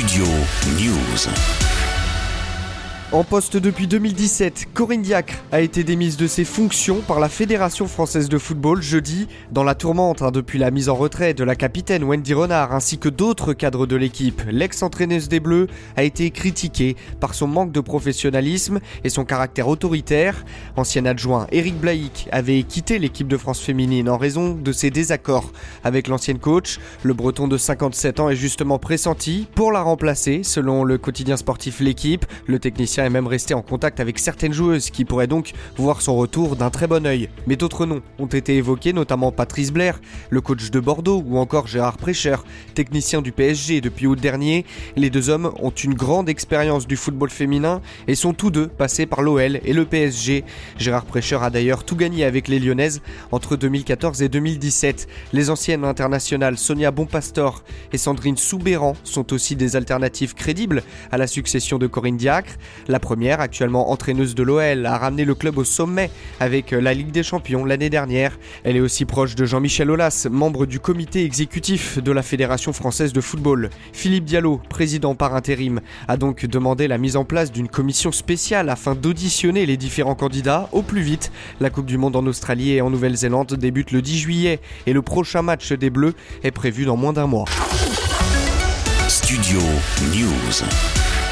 Studio News. En poste depuis 2017, Corinne Diacre a été démise de ses fonctions par la Fédération française de football jeudi dans la tourmente hein, depuis la mise en retrait de la capitaine Wendy Renard ainsi que d'autres cadres de l'équipe. L'ex-entraîneuse des Bleus a été critiquée par son manque de professionnalisme et son caractère autoritaire. Ancien adjoint Eric Blaïc avait quitté l'équipe de France féminine en raison de ses désaccords avec l'ancienne coach. Le breton de 57 ans est justement pressenti pour la remplacer selon le quotidien sportif L'équipe. Le technicien est même resté en contact avec certaines joueuses qui pourraient donc voir son retour d'un très bon œil. Mais d'autres noms ont été évoqués, notamment Patrice Blair, le coach de Bordeaux, ou encore Gérard Prêcher, technicien du PSG depuis août dernier. Les deux hommes ont une grande expérience du football féminin et sont tous deux passés par l'OL et le PSG. Gérard Prêcher a d'ailleurs tout gagné avec les Lyonnaises entre 2014 et 2017. Les anciennes internationales Sonia Bonpastor et Sandrine Soubéran sont aussi des alternatives crédibles à la succession de Corinne Diacre. La première, actuellement entraîneuse de l'OL, a ramené le club au sommet avec la Ligue des Champions l'année dernière. Elle est aussi proche de Jean-Michel Aulas, membre du comité exécutif de la Fédération française de football. Philippe Diallo, président par intérim, a donc demandé la mise en place d'une commission spéciale afin d'auditionner les différents candidats au plus vite. La Coupe du Monde en Australie et en Nouvelle-Zélande débute le 10 juillet et le prochain match des Bleus est prévu dans moins d'un mois. Studio News.